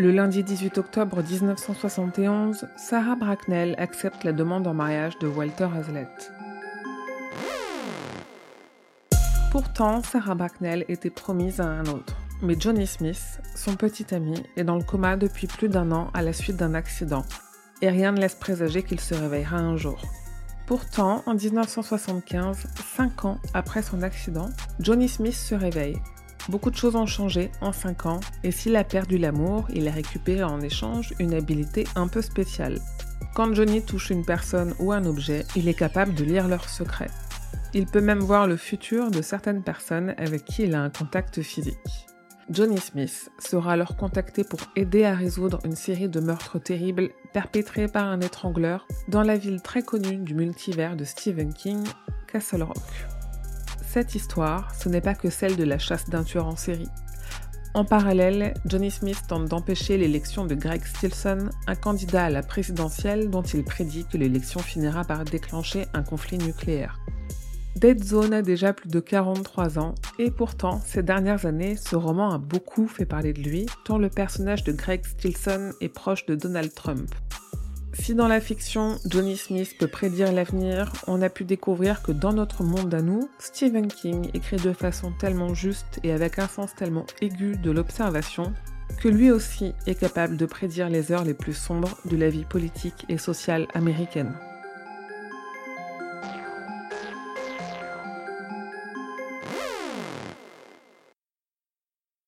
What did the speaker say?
Le lundi 18 octobre 1971, Sarah Bracknell accepte la demande en mariage de Walter Hazlett. Pourtant, Sarah Bracknell était promise à un autre. Mais Johnny Smith, son petit ami, est dans le coma depuis plus d'un an à la suite d'un accident, et rien ne laisse présager qu'il se réveillera un jour. Pourtant, en 1975, cinq ans après son accident, Johnny Smith se réveille Beaucoup de choses ont changé en 5 ans, et s'il a perdu l'amour, il a récupéré en échange une habilité un peu spéciale. Quand Johnny touche une personne ou un objet, il est capable de lire leurs secrets. Il peut même voir le futur de certaines personnes avec qui il a un contact physique. Johnny Smith sera alors contacté pour aider à résoudre une série de meurtres terribles perpétrés par un étrangleur dans la ville très connue du multivers de Stephen King, Castle Rock cette histoire, ce n'est pas que celle de la chasse d'un tueur en série. En parallèle, Johnny Smith tente d'empêcher l'élection de Greg Stilson, un candidat à la présidentielle dont il prédit que l'élection finira par déclencher un conflit nucléaire. Dead Zone a déjà plus de 43 ans et pourtant, ces dernières années, ce roman a beaucoup fait parler de lui, tant le personnage de Greg Stilson est proche de Donald Trump. Si dans la fiction, Johnny Smith peut prédire l'avenir, on a pu découvrir que dans notre monde à nous, Stephen King écrit de façon tellement juste et avec un sens tellement aigu de l'observation que lui aussi est capable de prédire les heures les plus sombres de la vie politique et sociale américaine.